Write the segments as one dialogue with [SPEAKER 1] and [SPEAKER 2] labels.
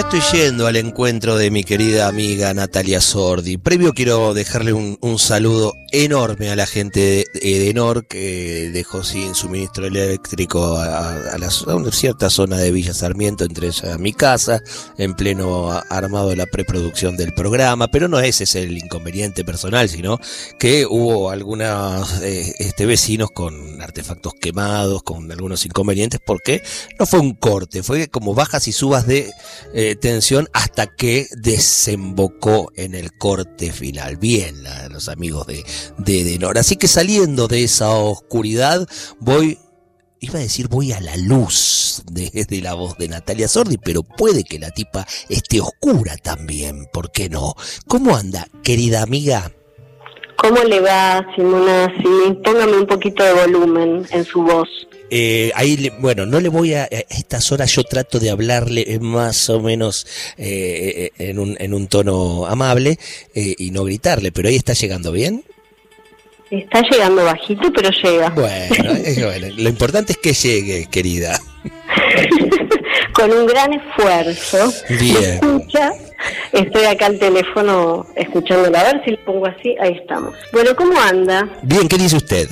[SPEAKER 1] Estoy yendo al encuentro de mi querida amiga Natalia Sordi. Previo quiero dejarle un, saludo enorme a la gente de Edenor que dejó sin suministro eléctrico a, una cierta zona de Villa Sarmiento, entre ella mi casa, en pleno armado de la preproducción del programa. Pero no ese es el inconveniente personal, sino que hubo algunos eh, este, vecinos con artefactos quemados, con algunos inconvenientes, porque no fue un corte, fue como bajas y subas de... Eh, tensión hasta que desembocó en el corte final. Bien, los amigos de, de Denor. Así que saliendo de esa oscuridad, voy iba a decir voy a la luz de, de, la voz de Natalia Sordi, pero puede que la tipa esté oscura también, ¿por qué no? ¿Cómo anda, querida amiga?
[SPEAKER 2] ¿Cómo le va, Simona? Sí, póngame un poquito de volumen en su voz.
[SPEAKER 1] Eh, ahí, bueno, no le voy a, a estas horas yo trato de hablarle más o menos eh, en, un, en un tono amable eh, y no gritarle, pero ahí está llegando bien.
[SPEAKER 2] Está llegando bajito, pero llega.
[SPEAKER 1] Bueno, bueno lo importante es que llegue, querida.
[SPEAKER 2] Con un gran esfuerzo. Bien. Escucha, estoy acá al teléfono escuchándola. A ver si le pongo así. Ahí estamos. Bueno, ¿cómo anda?
[SPEAKER 1] Bien, ¿qué dice usted?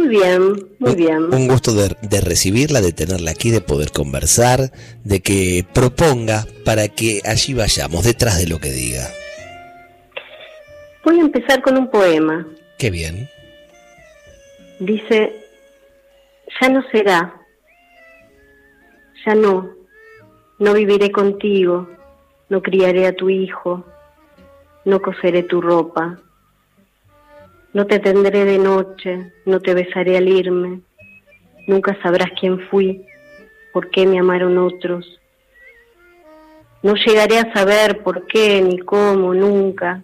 [SPEAKER 2] Muy bien, muy bien.
[SPEAKER 1] Un gusto de, recibirla, de tenerla aquí, de poder conversar, de que proponga para que allí vayamos, detrás de lo que diga.
[SPEAKER 2] Voy a empezar con un poema.
[SPEAKER 1] Qué bien.
[SPEAKER 2] Dice, ya no será, ya no, no viviré contigo, no criaré a tu hijo, no coseré tu ropa, no te tendré de noche, no te besaré al irme, nunca sabrás quién fui, por qué me amaron otros. No llegaré a saber por qué, ni cómo, nunca,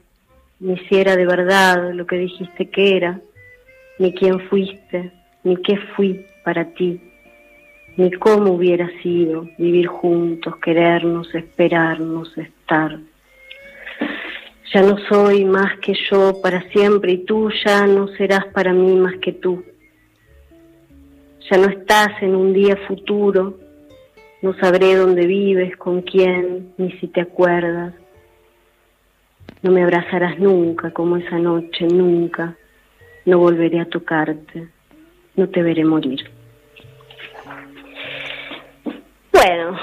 [SPEAKER 2] ni si era de verdad lo que dijiste que era, ni quién fuiste, ni qué fui para ti, ni cómo hubiera sido vivir juntos, querernos, esperarnos, estar. Ya no soy más que yo para siempre y tú ya no serás para mí más que tú. Ya no estás en un día futuro, no sabré dónde vives, con quién, ni si te acuerdas. No me abrazarás nunca como esa noche, nunca. No volveré a tocarte, no te veré morir. Bueno,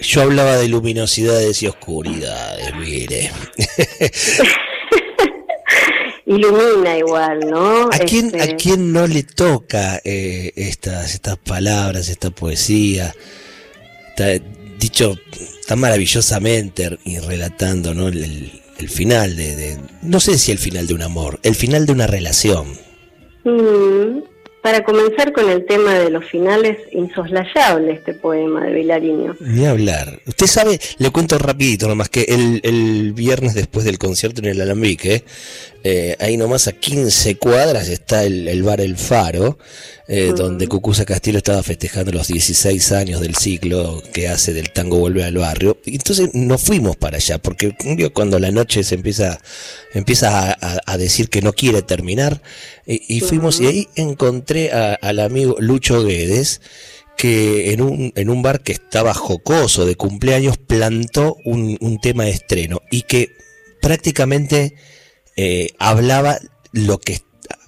[SPEAKER 1] yo hablaba de luminosidades y oscuridades, mire.
[SPEAKER 2] Ilumina igual, ¿no?
[SPEAKER 1] ¿A quién, ¿a este quién no le toca eh, estas, estas palabras, esta poesía? dicho tan maravillosamente y relatando ¿no? el, final de, no sé si el final de un amor, el final de una relación.
[SPEAKER 2] Mm. Para comenzar con el tema de los finales, insoslayable este poema de Vilariño.
[SPEAKER 1] Ni hablar. Usted sabe, le cuento rapidito nomás, que el, el viernes después del concierto en el Alambique, eh, ahí nomás a 15 cuadras está el, bar El Faro, eh, donde Cucuza Castillo estaba festejando los 16 años del ciclo que hace del tango Vuelve al Barrio. Y entonces nos fuimos para allá, porque cuando la noche se empieza, empieza a, decir que no quiere terminar, y fuimos y ahí encontré al amigo Lucho Guedes, que en un, en un bar que estaba jocoso de cumpleaños plantó un, un tema de estreno y que prácticamente eh, hablaba lo que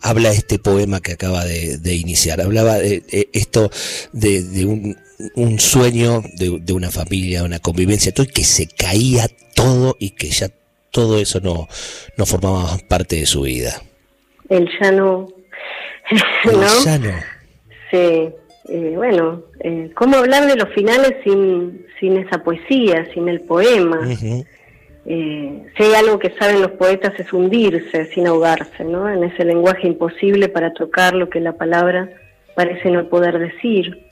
[SPEAKER 1] habla este poema que acaba de, iniciar. Hablaba de, esto de, un, sueño de, una familia, una convivencia, todo, y que se caía todo y que ya todo eso no, no formaba parte de su vida.
[SPEAKER 2] El ya no.
[SPEAKER 1] El no.
[SPEAKER 2] Sí, eh, bueno, eh, ¿cómo hablar de los finales sin, sin esa poesía, sin el poema? Eh, si hay algo que saben los poetas es hundirse sin ahogarse, ¿no? En ese lenguaje imposible para tocar lo que la palabra parece no poder decir.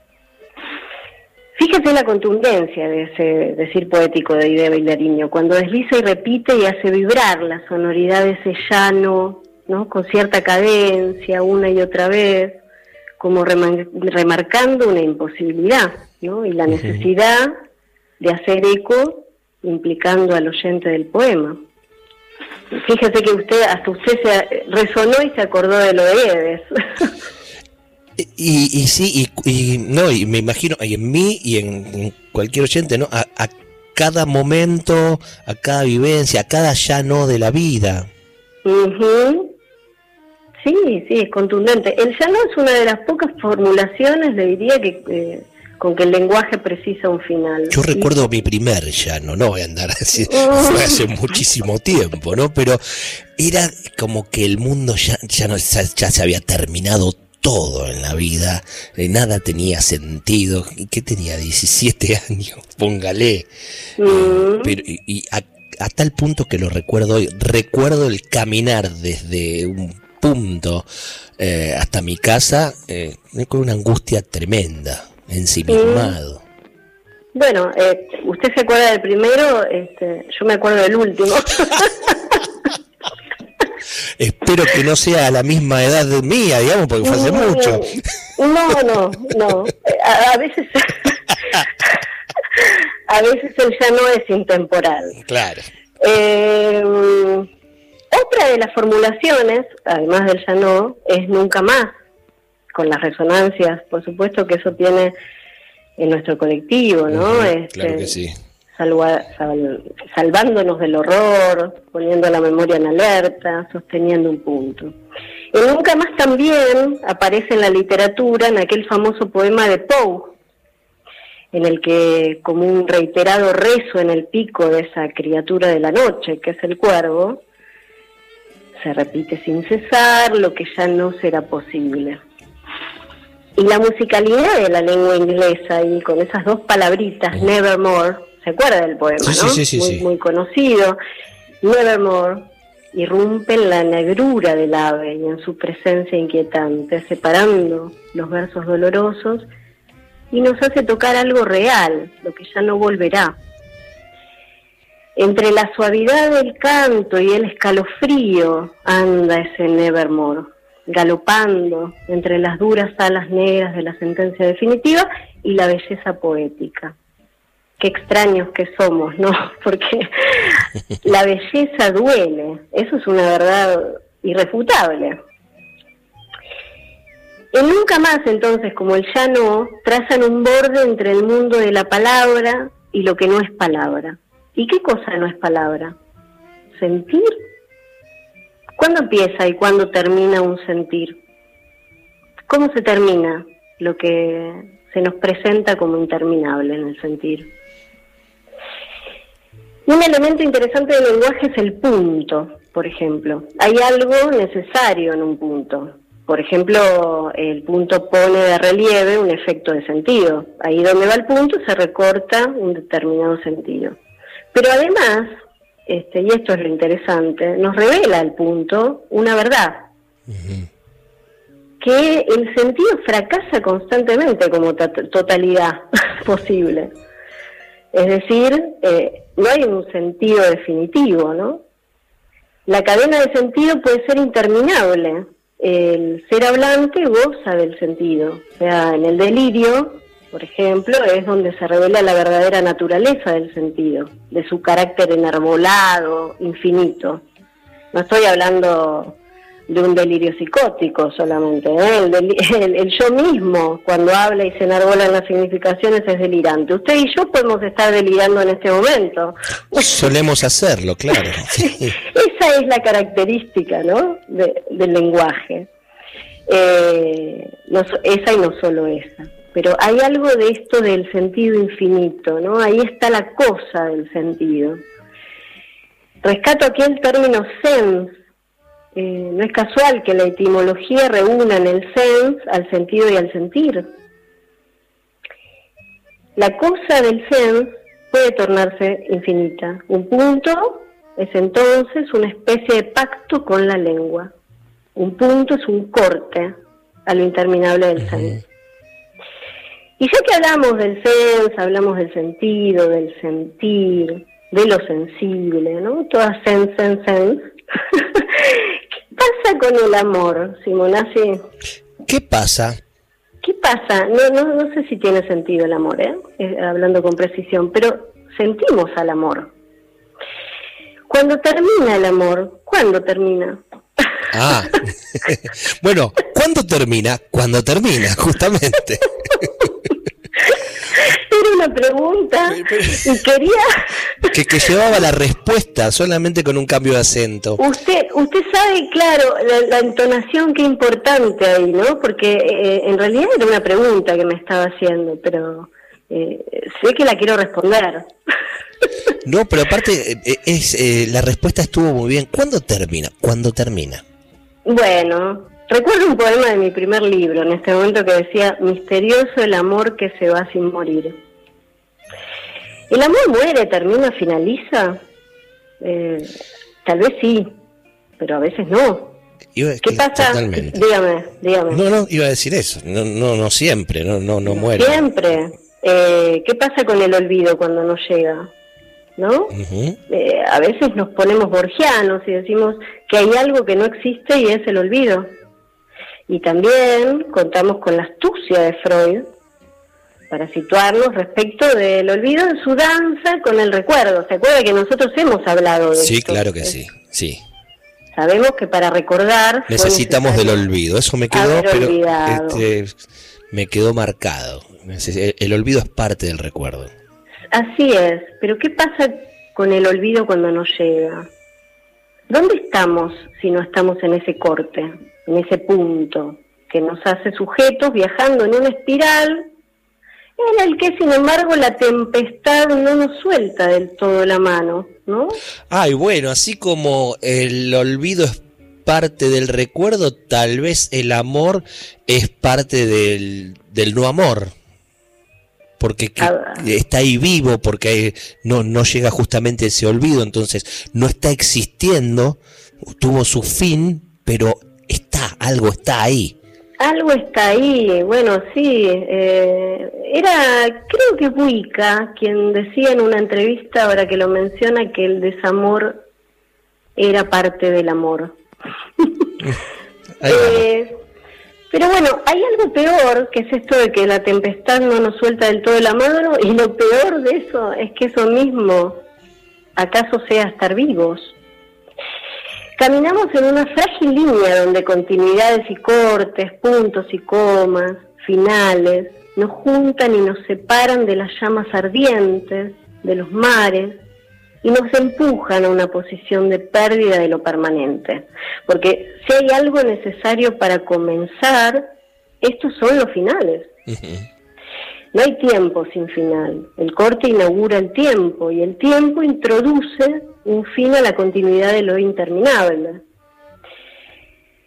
[SPEAKER 2] Fíjate la contundencia de ese decir poético de Idea Bailariño, cuando desliza y repite y hace vibrar la sonoridad de ese llano, ¿no? Con cierta cadencia, una y otra vez, como remarcando una imposibilidad, ¿no? Y la necesidad de hacer eco implicando al oyente del poema. Fíjese que usted, hasta usted se resonó y se acordó de lo de Eves.
[SPEAKER 1] Y, y sí, y, no, y me imagino, y en mí y en, cualquier oyente, ¿no? A, cada momento, a cada vivencia, a cada ya no de la vida.
[SPEAKER 2] Sí, sí, es contundente. El ya no es una de las pocas formulaciones, le diría, que eh, con que el lenguaje precisa un final.
[SPEAKER 1] Yo recuerdo mi primer llano, no voy a andar así, fue hace muchísimo tiempo, ¿no? Pero era como que el mundo ya, ya, no, ya, se había terminado todo en la vida, eh, nada tenía sentido. ¿Y qué tenía? 17 años, póngale. Mm. Pero, y, a, tal punto que lo recuerdo hoy, recuerdo el caminar desde un punto eh, hasta mi casa eh, con una angustia tremenda ensimismado.
[SPEAKER 2] Bueno, eh, usted se acuerda del primero, este, yo me acuerdo del último.
[SPEAKER 1] Espero que no sea a la misma edad de mía, digamos, porque fue hace mucho.
[SPEAKER 2] No, no, no. A, veces, a veces el ya no es intemporal.
[SPEAKER 1] Claro.
[SPEAKER 2] Eh, otra de las formulaciones, además del ya no, es nunca más con las resonancias, por supuesto que eso tiene en nuestro colectivo, ¿no?
[SPEAKER 1] este, claro que sí.
[SPEAKER 2] salvándonos del horror, poniendo la memoria en alerta, sosteniendo un punto. Y nunca más también aparece en la literatura, en aquel famoso poema de Poe, en el que, como un reiterado rezo en el pico de esa criatura de la noche, que es el cuervo, se repite sin cesar lo que ya no será posible. Y la musicalidad de la lengua inglesa y con esas dos palabritas, Nevermore, ¿se acuerda del poema, no?
[SPEAKER 1] Sí,
[SPEAKER 2] muy, muy conocido. Nevermore irrumpe en la negrura del ave y en su presencia inquietante, separando los versos dolorosos y nos hace tocar algo real, lo que ya no volverá. Entre la suavidad del canto y el escalofrío anda ese Nevermore galopando entre las duras alas negras de la sentencia definitiva y la belleza poética. Qué extraños que somos, ¿no? Porque la belleza duele, eso es una verdad irrefutable. Y nunca más entonces, como el ya no, trazan un borde entre el mundo de la palabra y lo que no es palabra. ¿Y qué cosa no es palabra? Sentir ¿Cuándo empieza y cuándo termina un sentir? ¿Cómo se termina lo que se nos presenta como interminable en el sentir? Un elemento interesante del lenguaje es el punto, por ejemplo. Hay algo necesario en un punto. Por ejemplo, el punto pone de relieve un efecto de sentido. Ahí donde va el punto se recorta un determinado sentido. Pero además, este, y esto es lo interesante, nos revela el punto una verdad. Que el sentido fracasa constantemente como totalidad posible. Es decir, eh, no hay un sentido definitivo, ¿no? La cadena de sentido puede ser interminable. El ser hablante goza del sentido. O sea, en el delirio por ejemplo, es donde se revela la verdadera naturaleza del sentido, de su carácter enarbolado, infinito. No estoy hablando de un delirio psicótico solamente, ¿eh? el, yo mismo cuando habla y se enarbolan las significaciones es delirante. Usted y yo podemos estar delirando en este momento.
[SPEAKER 1] Solemos hacerlo, claro.
[SPEAKER 2] esa es la característica ¿no? del lenguaje. Eh, esa y no solo esa pero hay algo de esto del sentido infinito, ¿no? Ahí está la cosa del sentido. Rescato aquí el término sense. Eh, no es casual que la etimología reúna en el sense al sentido y al sentir. La cosa del sense puede tornarse infinita. Un punto es entonces una especie de pacto con la lengua. Un punto es un corte a lo interminable del sense. Y ya que hablamos del sense, hablamos del sentido, del sentir, de lo sensible, ¿no? Todas sense, sense, sense. ¿Qué pasa con el amor, Simonazzi?
[SPEAKER 1] ¿Qué pasa?
[SPEAKER 2] ¿qué pasa? No, no, no sé si tiene sentido el amor, ¿eh? ¿eh? hablando con precisión, pero sentimos al amor. Cuando termina el amor, ¿cuándo termina?
[SPEAKER 1] Ah, bueno, ¿cuándo termina? Cuando termina, justamente.
[SPEAKER 2] Pregunta y quería...
[SPEAKER 1] Que, que, llevaba la respuesta solamente con un cambio de acento.
[SPEAKER 2] Usted usted sabe, claro, la, entonación que importante ahí, ¿no? Porque eh, en realidad era una pregunta que me estaba haciendo, pero eh, sé que la quiero responder.
[SPEAKER 1] No, pero aparte, eh, es la respuesta estuvo muy bien. ¿Cuándo termina? ¿Cuándo termina?
[SPEAKER 2] Bueno, recuerdo un poema de mi primer libro en este momento que decía, misterioso el amor que se va sin morir. ¿El amor muere, termina, finaliza? Eh, tal vez sí, pero a veces no. ¿Qué pasa? Dígame, dígame.
[SPEAKER 1] No, no, iba a decir eso. No, no, no siempre, no, no, no muere.
[SPEAKER 2] Siempre. Eh, ¿Qué pasa con el olvido cuando no llega? ¿No? Eh, a veces nos ponemos borgianos y decimos que hay algo que no existe y es el olvido. Y también contamos con la astucia de Freud, para situarnos respecto del olvido de su danza con el recuerdo. ¿Se acuerda que nosotros hemos hablado de
[SPEAKER 1] sí, Sí, claro que sí, sí.
[SPEAKER 2] Sabemos que para recordar
[SPEAKER 1] necesitamos del olvido. Eso me quedó, pero este, me quedó marcado. El olvido es parte del recuerdo.
[SPEAKER 2] Así es, pero ¿qué pasa con el olvido cuando nos llega? ¿Dónde estamos si no estamos en ese corte, en ese punto que nos hace sujetos viajando en una espiral en el que, sin embargo, la tempestad no nos suelta del todo la mano, ¿no?
[SPEAKER 1] Ay, bueno, así como el olvido es parte del recuerdo, tal vez el amor es parte del, no amor. Porque está ahí vivo, porque no, no llega justamente ese olvido, entonces no está existiendo, tuvo su fin, pero está, algo está ahí.
[SPEAKER 2] Algo está ahí, bueno, sí. Eh, era, creo que Buica, quien decía en una entrevista, ahora que lo menciona, que el desamor era parte del amor. eh, pero bueno, hay algo peor, que es esto de que la tempestad no nos suelta del todo la mano, y lo peor de eso es que eso mismo, acaso sea estar vivos. Caminamos en una frágil línea donde continuidades y cortes, puntos y comas, finales, nos juntan y nos separan de las llamas ardientes, de los mares, y nos empujan a una posición de pérdida de lo permanente. Porque si hay algo necesario para comenzar, estos son los finales. No hay tiempo sin final. El corte inaugura el tiempo y el tiempo introduce un fin a la continuidad de lo interminable.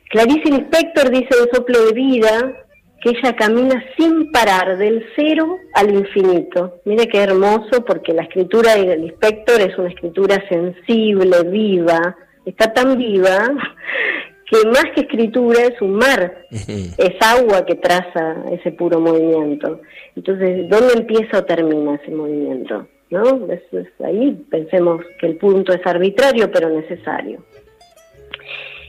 [SPEAKER 2] Clarice Lispector dice en Soplo de Vida que ella camina sin parar del cero al infinito. Mire qué hermoso porque la escritura de Lispector es una escritura sensible, viva, está tan viva que más que escritura es un mar, es agua que traza ese puro movimiento. Entonces, ¿dónde empieza o termina ese movimiento? ¿No? ahí pensemos que el punto es arbitrario pero necesario.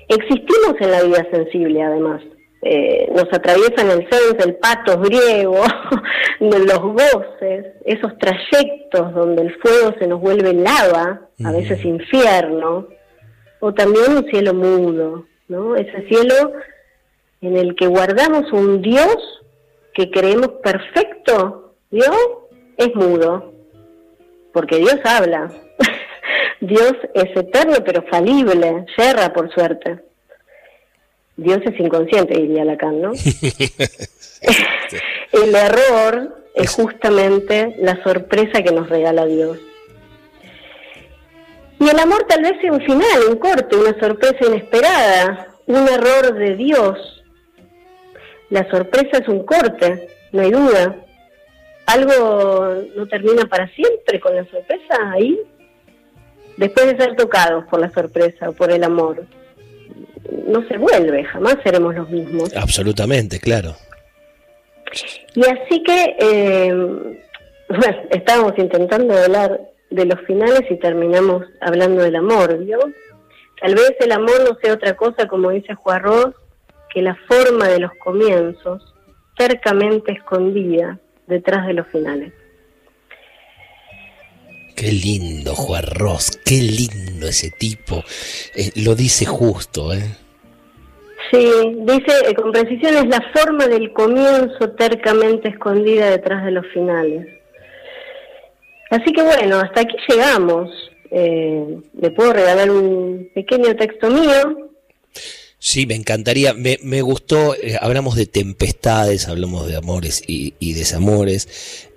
[SPEAKER 2] Existimos en la vida sensible además. Eh, nos atraviesan el sens, el patos griego, los goces, esos trayectos donde el fuego se nos vuelve lava, a veces infierno, o también un cielo mudo, ¿no? Ese cielo en el que guardamos un Dios que creemos perfecto, Dios es mudo, porque Dios habla. Dios es eterno pero falible, yerra por suerte. Dios es inconsciente, diría Lacan, ¿no? El error es justamente la sorpresa que nos regala Dios. Y el amor tal vez sea un final, un corte, una sorpresa inesperada, un error de Dios, la sorpresa es un corte, no hay duda. Algo no termina para siempre con la sorpresa ahí. Después de ser tocados por la sorpresa o por el amor, no se vuelve, jamás seremos los mismos.
[SPEAKER 1] Absolutamente, claro.
[SPEAKER 2] Y así que, eh, bueno, estábamos intentando hablar de los finales y terminamos hablando del amor, ¿vio? Tal vez el amor no sea otra cosa, como dice Juan Ross, que la forma de los comienzos tercamente escondida detrás de los finales.
[SPEAKER 1] Qué lindo, Juan Ross, qué lindo ese tipo. Eh, lo dice justo, ¿eh?
[SPEAKER 2] Sí, dice eh, con precisión es la forma del comienzo tercamente escondida detrás de los finales. Así que bueno, hasta aquí llegamos. Eh, ¿Le puedo regalar un pequeño texto mío?
[SPEAKER 1] Sí, me encantaría. Me, me gustó, eh, hablamos de tempestades, hablamos de amores y, y desamores,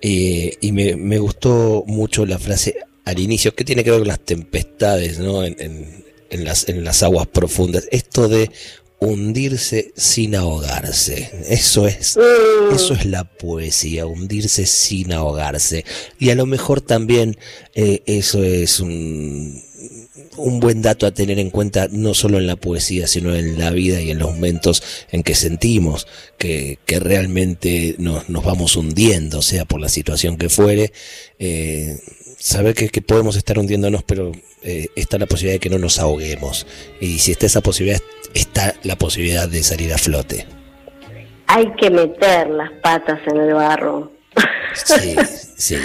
[SPEAKER 1] eh, y me, me, gustó mucho la frase al inicio, que tiene que ver con las tempestades, ¿no? En, en, en, las, en las aguas profundas. Esto de hundirse sin ahogarse. Eso es, mm. eso es la poesía, hundirse sin ahogarse. Y a lo mejor también eh, eso es un, un buen dato a tener en cuenta no solo en la poesía, sino en la vida y en los momentos en que sentimos que, que realmente nos, nos, vamos hundiendo, sea por la situación que fuere. Eh, saber que, que, podemos estar hundiéndonos, pero eh, está la posibilidad de que no nos ahoguemos. Y si está esa posibilidad, está la posibilidad de salir a flote.
[SPEAKER 2] Hay que meter las patas en el barro.
[SPEAKER 1] Sí, sí,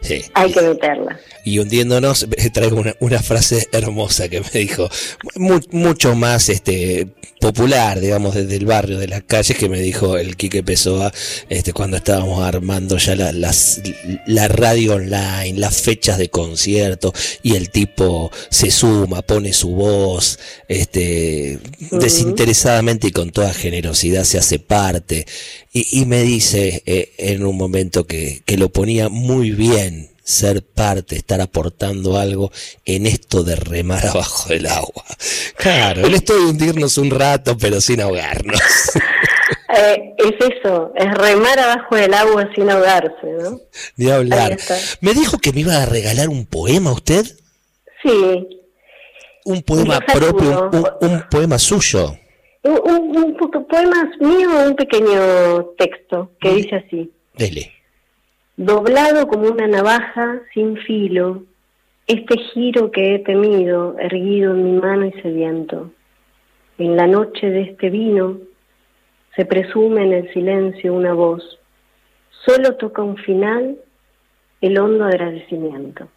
[SPEAKER 1] sí,
[SPEAKER 2] Hay que meterla.
[SPEAKER 1] Y hundiéndonos, traigo una, una frase hermosa que me dijo, mu mucho más este popular, digamos, desde el barrio, de las calles, que me dijo el Quique Pessoa este, cuando estábamos armando ya la, las, la radio online, las fechas de concierto, y el tipo se suma, pone su voz, este, uh -huh. desinteresadamente y con toda generosidad se hace parte, y, y me dice eh, en un momento que, que lo ponía muy bien, ser parte, estar aportando algo en esto de remar abajo del agua. Claro, el esto de hundirnos un rato, pero sin ahogarnos.
[SPEAKER 2] Eh, es eso, es remar abajo del agua sin ahogarse, ¿no?
[SPEAKER 1] De hablar. ¿Me dijo que me iba a regalar un poema usted?
[SPEAKER 2] Sí.
[SPEAKER 1] Un poema propio, un, un, poema suyo.
[SPEAKER 2] Un, un, un, poema mío, un pequeño texto que dice así.
[SPEAKER 1] Dele
[SPEAKER 2] doblado como una navaja sin filo, este giro que he temido, erguido en mi mano y sediento. En la noche de este vino se presume en el silencio una voz, solo toca un final el hondo agradecimiento.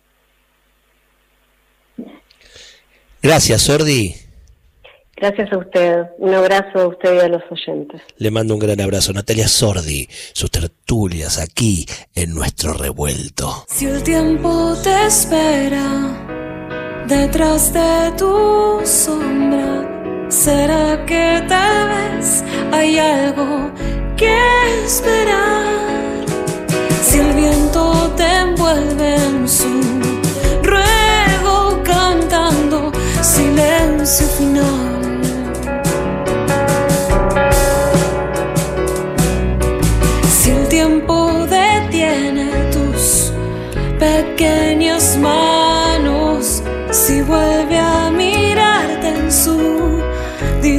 [SPEAKER 1] Gracias, Sordi.
[SPEAKER 2] Gracias a usted. Un abrazo a usted y a los oyentes.
[SPEAKER 1] Le mando un gran abrazo. Natalia Sordi, sus tertulias aquí en nuestro revuelto.
[SPEAKER 3] Si el tiempo te espera detrás de tu sombra, ¿será que tal vez hay algo que esperar? Si el viento te envuelve en su ruego cantando silencio final.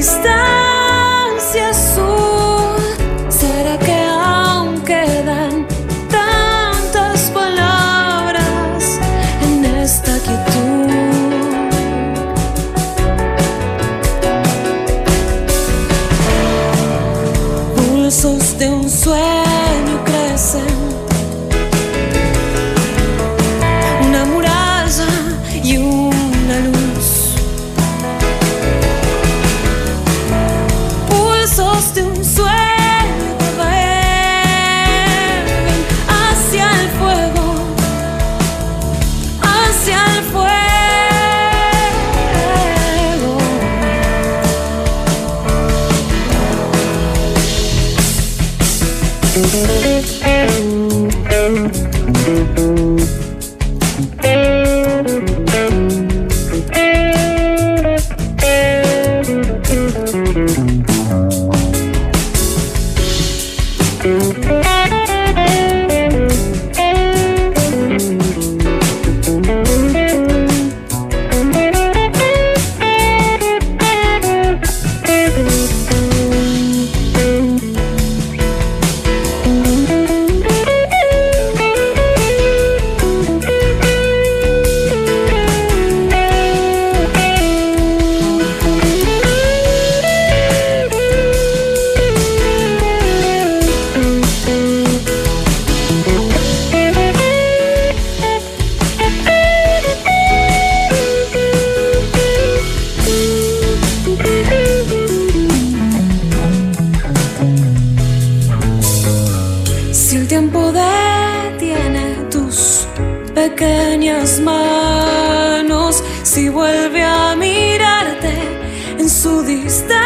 [SPEAKER 3] Distancia pequeñas manos, si vuelve a mirarte en su distancia